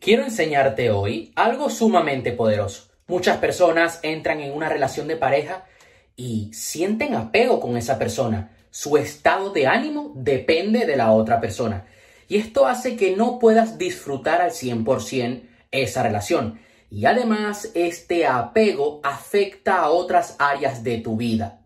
Quiero enseñarte hoy algo sumamente poderoso. Muchas personas entran en una relación de pareja y sienten apego con esa persona. Su estado de ánimo depende de la otra persona. Y esto hace que no puedas disfrutar al 100% esa relación. Y además este apego afecta a otras áreas de tu vida.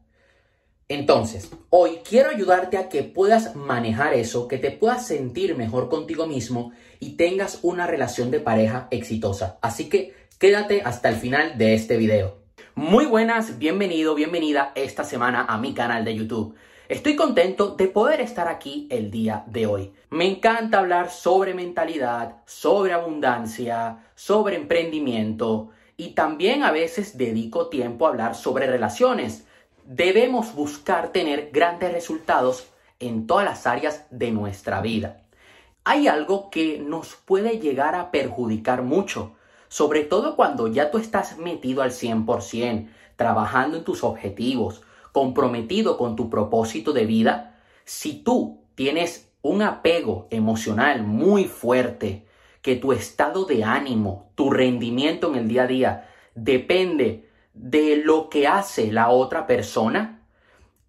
Entonces, hoy quiero ayudarte a que puedas manejar eso, que te puedas sentir mejor contigo mismo y tengas una relación de pareja exitosa. Así que quédate hasta el final de este video. Muy buenas, bienvenido, bienvenida esta semana a mi canal de YouTube. Estoy contento de poder estar aquí el día de hoy. Me encanta hablar sobre mentalidad, sobre abundancia, sobre emprendimiento y también a veces dedico tiempo a hablar sobre relaciones debemos buscar tener grandes resultados en todas las áreas de nuestra vida. Hay algo que nos puede llegar a perjudicar mucho, sobre todo cuando ya tú estás metido al 100%, trabajando en tus objetivos, comprometido con tu propósito de vida. Si tú tienes un apego emocional muy fuerte, que tu estado de ánimo, tu rendimiento en el día a día depende de lo que hace la otra persona,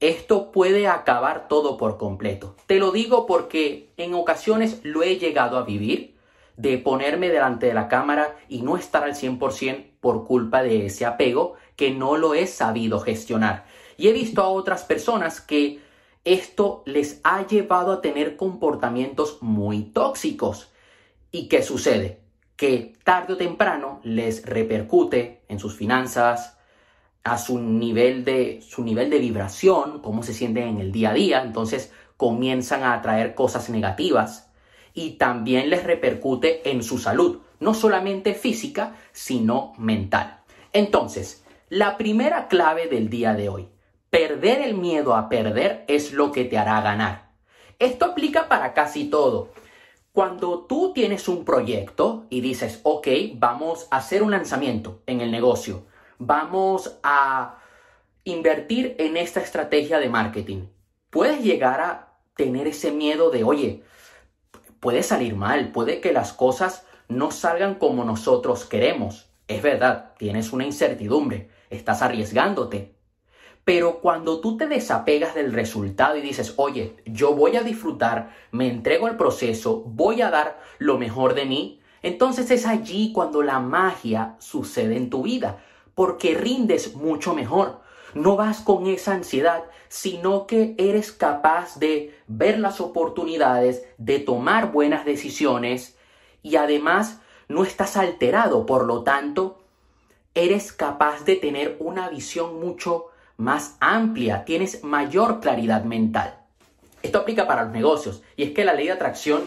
esto puede acabar todo por completo. Te lo digo porque en ocasiones lo he llegado a vivir, de ponerme delante de la cámara y no estar al 100% por culpa de ese apego que no lo he sabido gestionar. Y he visto a otras personas que esto les ha llevado a tener comportamientos muy tóxicos. ¿Y qué sucede? que tarde o temprano les repercute en sus finanzas, a su nivel de, su nivel de vibración, cómo se sienten en el día a día, entonces comienzan a atraer cosas negativas y también les repercute en su salud, no solamente física, sino mental. Entonces, la primera clave del día de hoy, perder el miedo a perder es lo que te hará ganar. Esto aplica para casi todo. Cuando tú tienes un proyecto y dices, ok, vamos a hacer un lanzamiento en el negocio, vamos a invertir en esta estrategia de marketing, puedes llegar a tener ese miedo de, oye, puede salir mal, puede que las cosas no salgan como nosotros queremos. Es verdad, tienes una incertidumbre, estás arriesgándote, pero cuando tú te desapegas del resultado y dices, oye, yo voy a disfrutar, me entrego al proceso, voy a dar lo mejor de mí, entonces es allí cuando la magia sucede en tu vida, porque rindes mucho mejor. No vas con esa ansiedad, sino que eres capaz de ver las oportunidades, de tomar buenas decisiones y además no estás alterado, por lo tanto, eres capaz de tener una visión mucho más amplia, tienes mayor claridad mental. Esto aplica para los negocios y es que la ley de atracción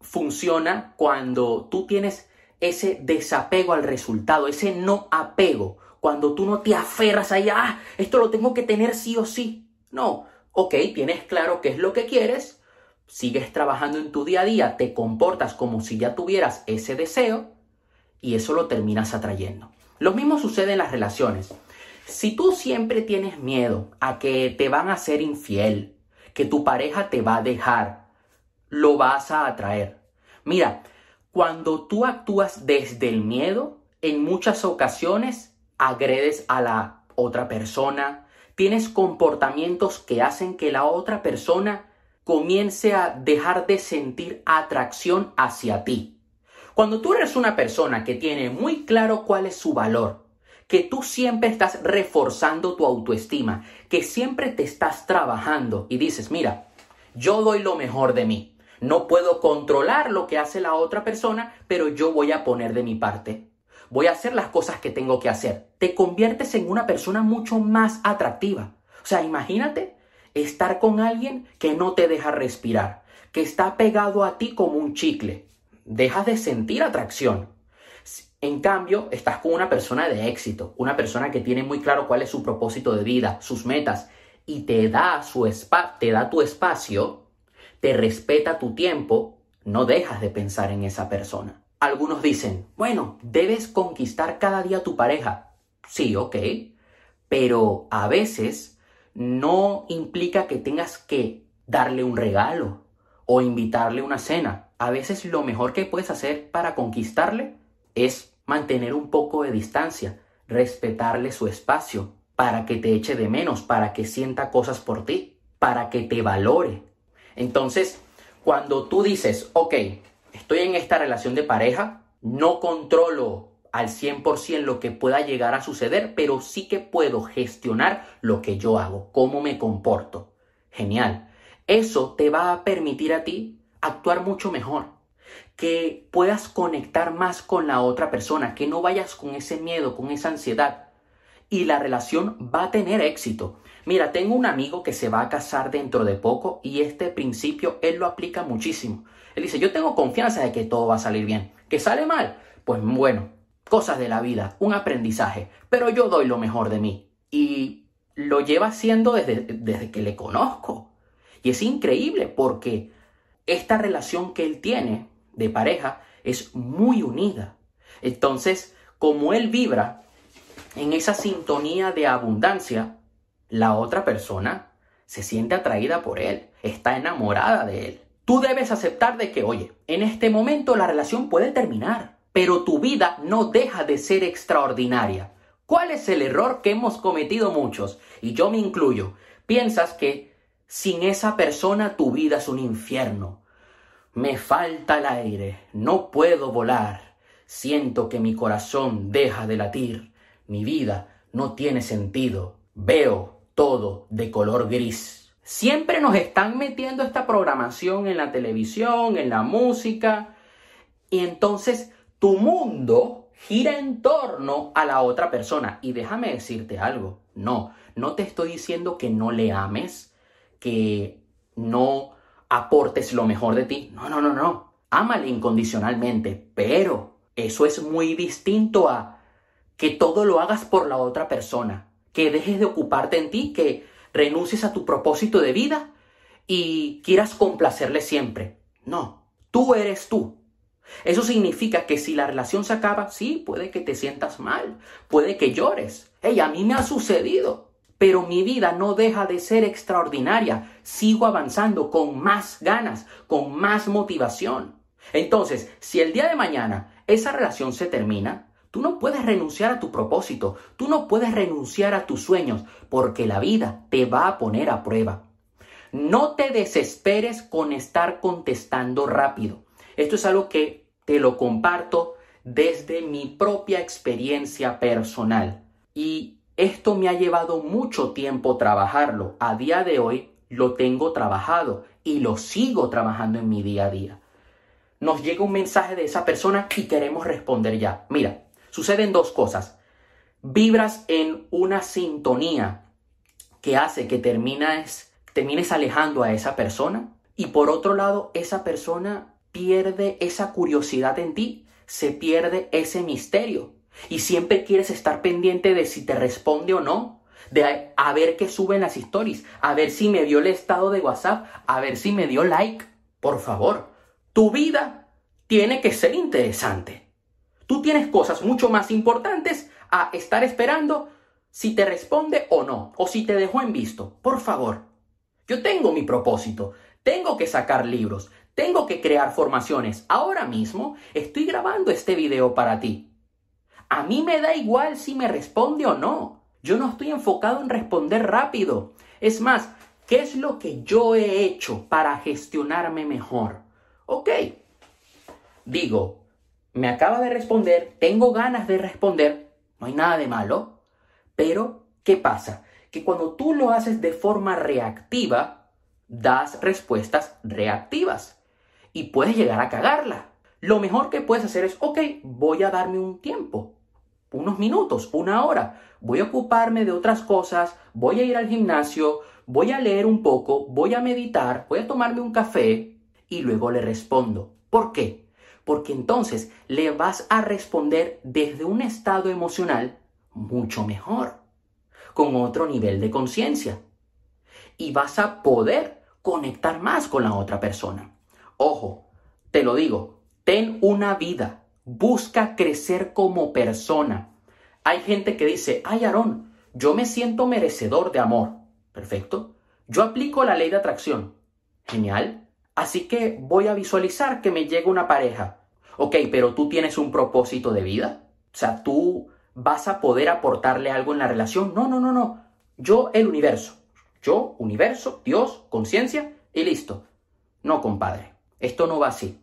funciona cuando tú tienes ese desapego al resultado, ese no apego, cuando tú no te aferras a ah, esto lo tengo que tener sí o sí. No, ok, tienes claro qué es lo que quieres, sigues trabajando en tu día a día, te comportas como si ya tuvieras ese deseo y eso lo terminas atrayendo. Lo mismo sucede en las relaciones. Si tú siempre tienes miedo a que te van a ser infiel, que tu pareja te va a dejar, lo vas a atraer. Mira, cuando tú actúas desde el miedo, en muchas ocasiones agredes a la otra persona, tienes comportamientos que hacen que la otra persona comience a dejar de sentir atracción hacia ti. Cuando tú eres una persona que tiene muy claro cuál es su valor, que tú siempre estás reforzando tu autoestima, que siempre te estás trabajando y dices, mira, yo doy lo mejor de mí. No puedo controlar lo que hace la otra persona, pero yo voy a poner de mi parte. Voy a hacer las cosas que tengo que hacer. Te conviertes en una persona mucho más atractiva. O sea, imagínate estar con alguien que no te deja respirar, que está pegado a ti como un chicle. Dejas de sentir atracción. En cambio, estás con una persona de éxito, una persona que tiene muy claro cuál es su propósito de vida, sus metas, y te da, su te da tu espacio, te respeta tu tiempo, no dejas de pensar en esa persona. Algunos dicen, bueno, debes conquistar cada día a tu pareja. Sí, ok, pero a veces no implica que tengas que darle un regalo o invitarle una cena. A veces lo mejor que puedes hacer para conquistarle es mantener un poco de distancia, respetarle su espacio, para que te eche de menos, para que sienta cosas por ti, para que te valore. Entonces, cuando tú dices, ok, estoy en esta relación de pareja, no controlo al 100% lo que pueda llegar a suceder, pero sí que puedo gestionar lo que yo hago, cómo me comporto. Genial. Eso te va a permitir a ti actuar mucho mejor, que puedas conectar más con la otra persona, que no vayas con ese miedo, con esa ansiedad, y la relación va a tener éxito. Mira, tengo un amigo que se va a casar dentro de poco y este principio él lo aplica muchísimo. Él dice, yo tengo confianza de que todo va a salir bien. ¿Que sale mal? Pues bueno, cosas de la vida, un aprendizaje, pero yo doy lo mejor de mí. Y lo lleva haciendo desde, desde que le conozco. Y es increíble porque esta relación que él tiene de pareja es muy unida. Entonces, como él vibra en esa sintonía de abundancia, la otra persona se siente atraída por él, está enamorada de él. Tú debes aceptar de que, oye, en este momento la relación puede terminar, pero tu vida no deja de ser extraordinaria. ¿Cuál es el error que hemos cometido muchos? Y yo me incluyo. Piensas que sin esa persona tu vida es un infierno. Me falta el aire, no puedo volar. Siento que mi corazón deja de latir. Mi vida no tiene sentido. Veo todo de color gris. Siempre nos están metiendo esta programación en la televisión, en la música, y entonces tu mundo gira en torno a la otra persona. Y déjame decirte algo, no, no te estoy diciendo que no le ames, que no aportes lo mejor de ti. No, no, no, no. Ámale incondicionalmente, pero eso es muy distinto a que todo lo hagas por la otra persona que dejes de ocuparte en ti, que renuncies a tu propósito de vida y quieras complacerle siempre. No, tú eres tú. Eso significa que si la relación se acaba, sí, puede que te sientas mal, puede que llores. Hey, a mí me ha sucedido, pero mi vida no deja de ser extraordinaria. Sigo avanzando con más ganas, con más motivación. Entonces, si el día de mañana esa relación se termina, Tú no puedes renunciar a tu propósito, tú no puedes renunciar a tus sueños, porque la vida te va a poner a prueba. No te desesperes con estar contestando rápido. Esto es algo que te lo comparto desde mi propia experiencia personal. Y esto me ha llevado mucho tiempo trabajarlo. A día de hoy lo tengo trabajado y lo sigo trabajando en mi día a día. Nos llega un mensaje de esa persona y queremos responder ya. Mira, suceden dos cosas. Vibras en una sintonía que hace que termines, termines alejando a esa persona y por otro lado esa persona pierde esa curiosidad en ti, se pierde ese misterio y siempre quieres estar pendiente de si te responde o no, de a, ver qué suben las stories, a ver si me dio el estado de WhatsApp, a ver si me dio like. Por favor, tu vida tiene que ser interesante. Tú tienes cosas mucho más importantes a estar esperando si te responde o no, o si te dejó en visto. Por favor, yo tengo mi propósito, tengo que sacar libros, tengo que crear formaciones. Ahora mismo estoy grabando este video para ti. A mí me da igual si me responde o no. Yo no estoy enfocado en responder rápido. Es más, ¿qué es lo que yo he hecho para gestionarme mejor? Ok. Digo, me acaba de responder, tengo ganas de responder, no hay nada de malo, pero ¿qué pasa? Que cuando tú lo haces de forma reactiva, das respuestas reactivas y puedes llegar a cagarla. Lo mejor que puedes hacer es, ok, voy a darme un tiempo, unos minutos, una hora, voy a ocuparme de otras cosas, voy a ir al gimnasio, voy a leer un poco, voy a meditar, voy a tomarme un café y luego le respondo. ¿Por qué? Porque entonces le vas a responder desde un estado emocional mucho mejor, con otro nivel de conciencia. Y vas a poder conectar más con la otra persona. Ojo, te lo digo, ten una vida, busca crecer como persona. Hay gente que dice, ay Aarón, yo me siento merecedor de amor. Perfecto. Yo aplico la ley de atracción. Genial. Así que voy a visualizar que me llega una pareja. Ok, pero tú tienes un propósito de vida. O sea, tú vas a poder aportarle algo en la relación. No, no, no, no. Yo, el universo. Yo, universo, Dios, conciencia y listo. No, compadre. Esto no va así.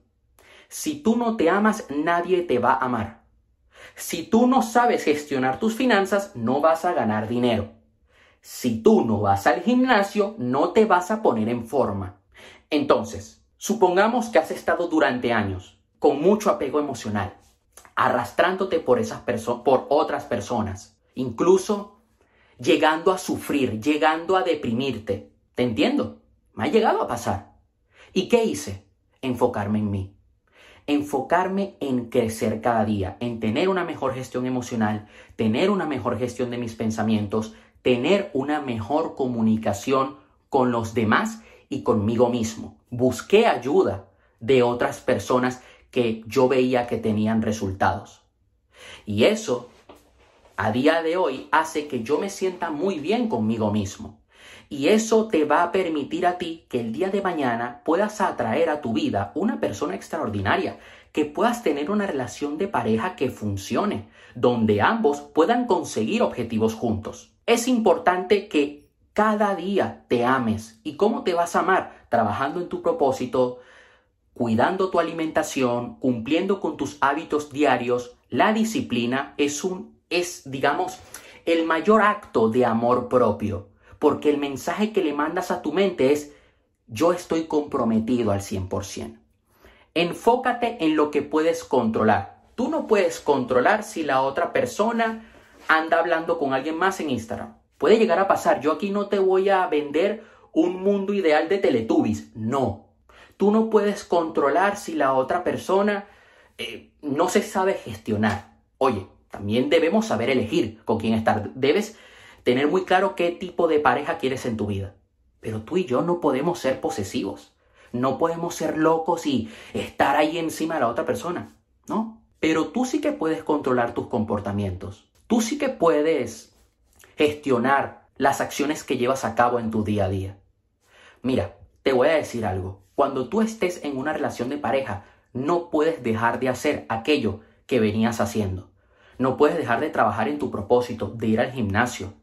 Si tú no te amas, nadie te va a amar. Si tú no sabes gestionar tus finanzas, no vas a ganar dinero. Si tú no vas al gimnasio, no te vas a poner en forma. Entonces, supongamos que has estado durante años con mucho apego emocional, arrastrándote por esas por otras personas, incluso llegando a sufrir, llegando a deprimirte. Te entiendo, me ha llegado a pasar. ¿Y qué hice? Enfocarme en mí. Enfocarme en crecer cada día, en tener una mejor gestión emocional, tener una mejor gestión de mis pensamientos, tener una mejor comunicación con los demás y conmigo mismo. Busqué ayuda de otras personas que yo veía que tenían resultados. Y eso, a día de hoy, hace que yo me sienta muy bien conmigo mismo. Y eso te va a permitir a ti que el día de mañana puedas atraer a tu vida una persona extraordinaria, que puedas tener una relación de pareja que funcione, donde ambos puedan conseguir objetivos juntos. Es importante que cada día te ames. ¿Y cómo te vas a amar? Trabajando en tu propósito, cuidando tu alimentación, cumpliendo con tus hábitos diarios. La disciplina es un, es, digamos, el mayor acto de amor propio. Porque el mensaje que le mandas a tu mente es, yo estoy comprometido al 100%. Enfócate en lo que puedes controlar. Tú no puedes controlar si la otra persona anda hablando con alguien más en Instagram. Puede llegar a pasar. Yo aquí no te voy a vender un mundo ideal de Teletubbies. No. Tú no puedes controlar si la otra persona eh, no se sabe gestionar. Oye, también debemos saber elegir con quién estar. Debes tener muy claro qué tipo de pareja quieres en tu vida. Pero tú y yo no podemos ser posesivos. No podemos ser locos y estar ahí encima de la otra persona. ¿No? Pero tú sí que puedes controlar tus comportamientos. Tú sí que puedes gestionar las acciones que llevas a cabo en tu día a día. Mira, te voy a decir algo. Cuando tú estés en una relación de pareja, no puedes dejar de hacer aquello que venías haciendo. No puedes dejar de trabajar en tu propósito, de ir al gimnasio,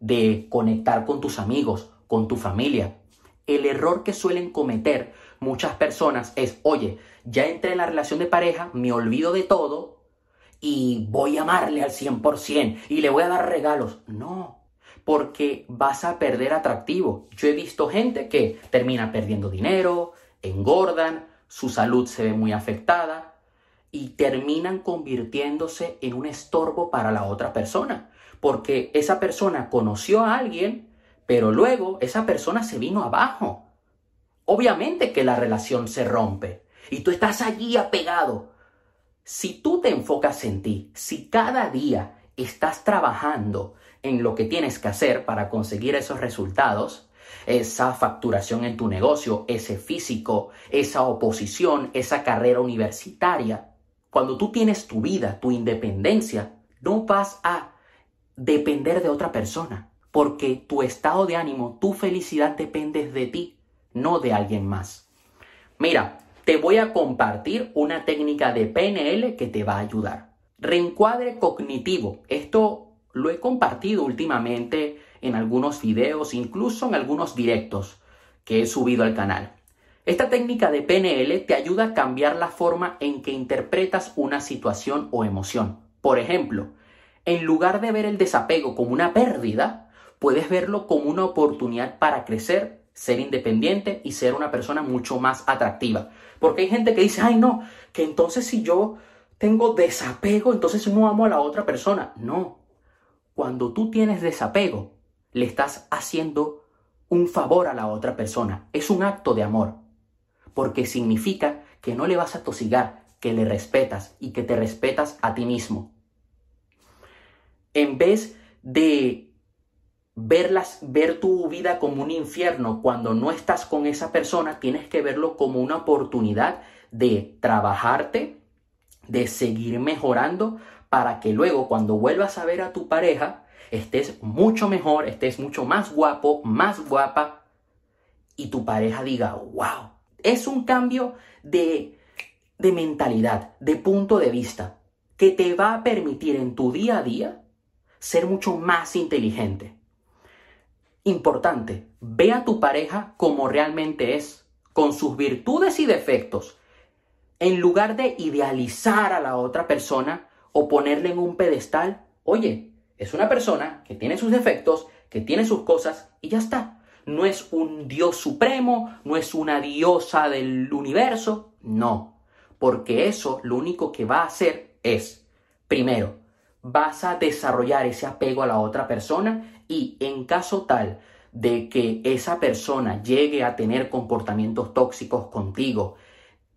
de conectar con tus amigos, con tu familia. El error que suelen cometer muchas personas es, oye, ya entré en la relación de pareja, me olvido de todo y voy a amarle al 100% y le voy a dar regalos. No, porque vas a perder atractivo. Yo he visto gente que termina perdiendo dinero, engordan, su salud se ve muy afectada y terminan convirtiéndose en un estorbo para la otra persona. Porque esa persona conoció a alguien, pero luego esa persona se vino abajo. Obviamente que la relación se rompe y tú estás allí apegado si tú te enfocas en ti, si cada día estás trabajando en lo que tienes que hacer para conseguir esos resultados, esa facturación en tu negocio, ese físico, esa oposición, esa carrera universitaria, cuando tú tienes tu vida, tu independencia, no vas a depender de otra persona, porque tu estado de ánimo, tu felicidad depende de ti, no de alguien más. Mira, te voy a compartir una técnica de PNL que te va a ayudar. Reencuadre cognitivo. Esto lo he compartido últimamente en algunos videos, incluso en algunos directos que he subido al canal. Esta técnica de PNL te ayuda a cambiar la forma en que interpretas una situación o emoción. Por ejemplo, en lugar de ver el desapego como una pérdida, puedes verlo como una oportunidad para crecer ser independiente y ser una persona mucho más atractiva. Porque hay gente que dice, ay no, que entonces si yo tengo desapego, entonces no amo a la otra persona. No, cuando tú tienes desapego, le estás haciendo un favor a la otra persona. Es un acto de amor. Porque significa que no le vas a tosigar, que le respetas y que te respetas a ti mismo. En vez de verlas, ver tu vida como un infierno cuando no estás con esa persona, tienes que verlo como una oportunidad de trabajarte, de seguir mejorando para que luego cuando vuelvas a ver a tu pareja estés mucho mejor, estés mucho más guapo, más guapa y tu pareja diga, wow, Es un cambio de, de mentalidad, de punto de vista, que te va a permitir en tu día a día ser mucho más inteligente. Importante, ve a tu pareja como realmente es, con sus virtudes y defectos, en lugar de idealizar a la otra persona o ponerle en un pedestal, oye, es una persona que tiene sus defectos, que tiene sus cosas y ya está. No es un Dios supremo, no es una diosa del universo, no. Porque eso lo único que va a hacer es, primero, vas a desarrollar ese apego a la otra persona y en caso tal de que esa persona llegue a tener comportamientos tóxicos contigo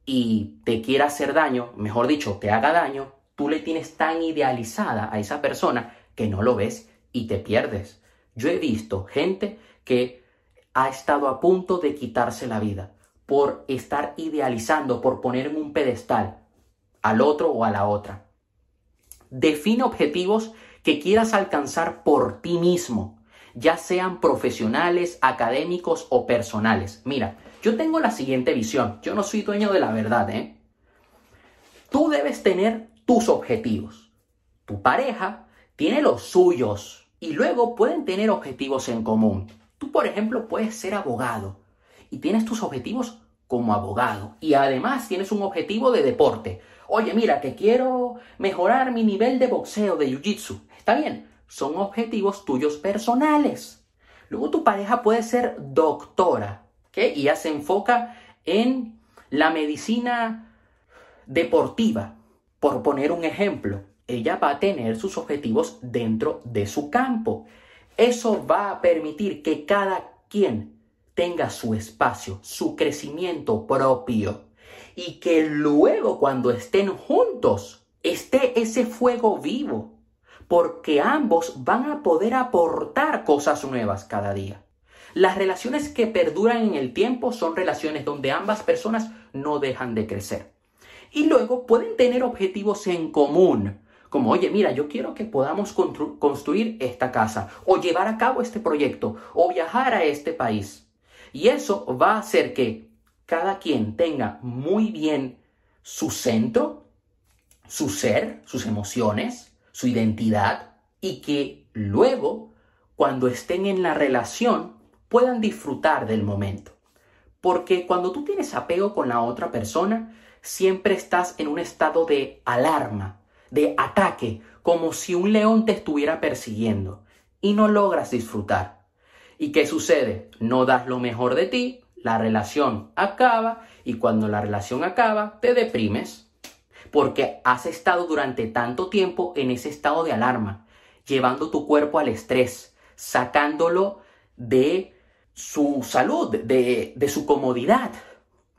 y te quiera hacer daño, mejor dicho, te haga daño, tú le tienes tan idealizada a esa persona que no lo ves y te pierdes. Yo he visto gente que ha estado a punto de quitarse la vida por estar idealizando, por poner en un pedestal al otro o a la otra. Define objetivos que quieras alcanzar por ti mismo, ya sean profesionales, académicos o personales. Mira, yo tengo la siguiente visión. Yo no soy dueño de la verdad, ¿eh? Tú debes tener tus objetivos. Tu pareja tiene los suyos y luego pueden tener objetivos en común. Tú, por ejemplo, puedes ser abogado y tienes tus objetivos como abogado y además tienes un objetivo de deporte. Oye, mira, que quiero mejorar mi nivel de boxeo, de jiu-jitsu. Está bien, son objetivos tuyos personales. Luego tu pareja puede ser doctora, ¿ok? Y ya se enfoca en la medicina deportiva, por poner un ejemplo ella va a tener sus objetivos dentro de su campo. Eso va a permitir que cada quien tenga su espacio, su crecimiento propio y que luego cuando estén juntos esté ese fuego vivo, porque ambos van a poder aportar cosas nuevas cada día. Las relaciones que perduran en el tiempo son relaciones donde ambas personas no dejan de crecer. Y luego pueden tener objetivos en común, como, oye, mira, yo quiero que podamos construir esta casa, o llevar a cabo este proyecto, o viajar a este país. Y eso va a hacer que cada quien tenga muy bien su centro, su ser, sus emociones, su identidad, y que luego, cuando estén en la relación, puedan disfrutar del momento. Porque cuando tú tienes apego con la otra persona, siempre estás en un estado de alarma, de ataque, como si un león te estuviera persiguiendo, y no logras disfrutar. ¿Y qué sucede? No das lo mejor de ti, la relación acaba, y cuando la relación acaba, te deprimes, porque has estado durante tanto tiempo en ese estado de alarma, llevando tu cuerpo al estrés, sacándolo de su salud, de, de su comodidad.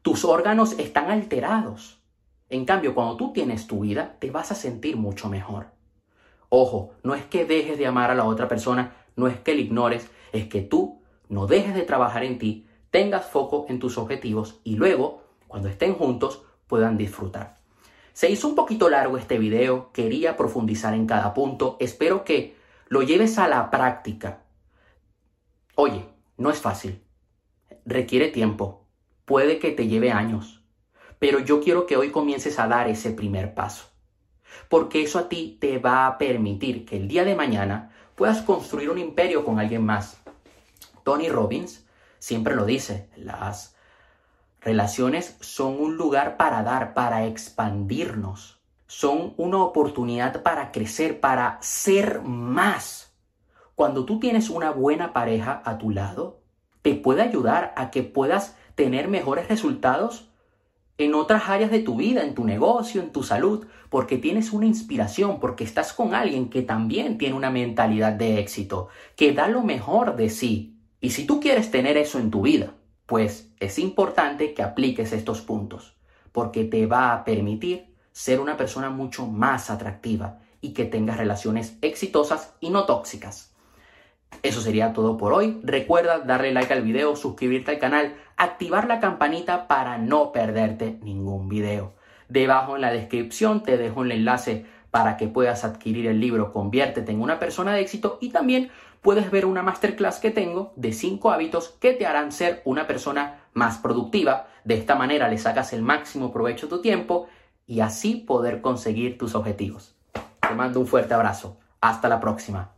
Tus órganos están alterados. En cambio, cuando tú tienes tu vida, te vas a sentir mucho mejor. Ojo, no es que dejes de amar a la otra persona, no es que le ignores, es que tú no dejes de trabajar en ti, tengas foco en tus objetivos y luego, cuando estén juntos, puedan disfrutar. Se hizo un poquito largo este video, quería profundizar en cada punto, espero que lo lleves a la práctica. Oye, no es fácil, requiere tiempo, puede que te lleve años, pero yo quiero que hoy comiences a dar ese primer paso. Porque eso a ti te va a permitir que el día de mañana puedas construir un imperio con alguien más. Tony Robbins siempre lo dice, las relaciones son un lugar para dar, para expandirnos. Son una oportunidad para crecer, para ser más. Cuando tú tienes una buena pareja a tu lado, te puede ayudar a que puedas tener mejores resultados en otras áreas de tu vida, en tu negocio, en tu salud, porque tienes una inspiración, porque estás con alguien que también tiene una mentalidad de éxito, que da lo mejor de sí. Y si tú quieres tener eso en tu vida, pues es importante que apliques estos puntos, porque te va a permitir ser una persona mucho más atractiva y que tengas relaciones exitosas y no tóxicas. Eso sería todo por hoy. Recuerda darle like al video, suscribirte al canal, activar la campanita para no perderte ningún video. Debajo en la descripción te dejo el enlace para que puedas adquirir el libro Conviértete en una persona de éxito y también puedes ver una masterclass que tengo de 5 hábitos que te harán ser una persona más productiva. De esta manera le sacas el máximo provecho a tu tiempo y así poder conseguir tus objetivos. Te mando un fuerte abrazo. Hasta la próxima.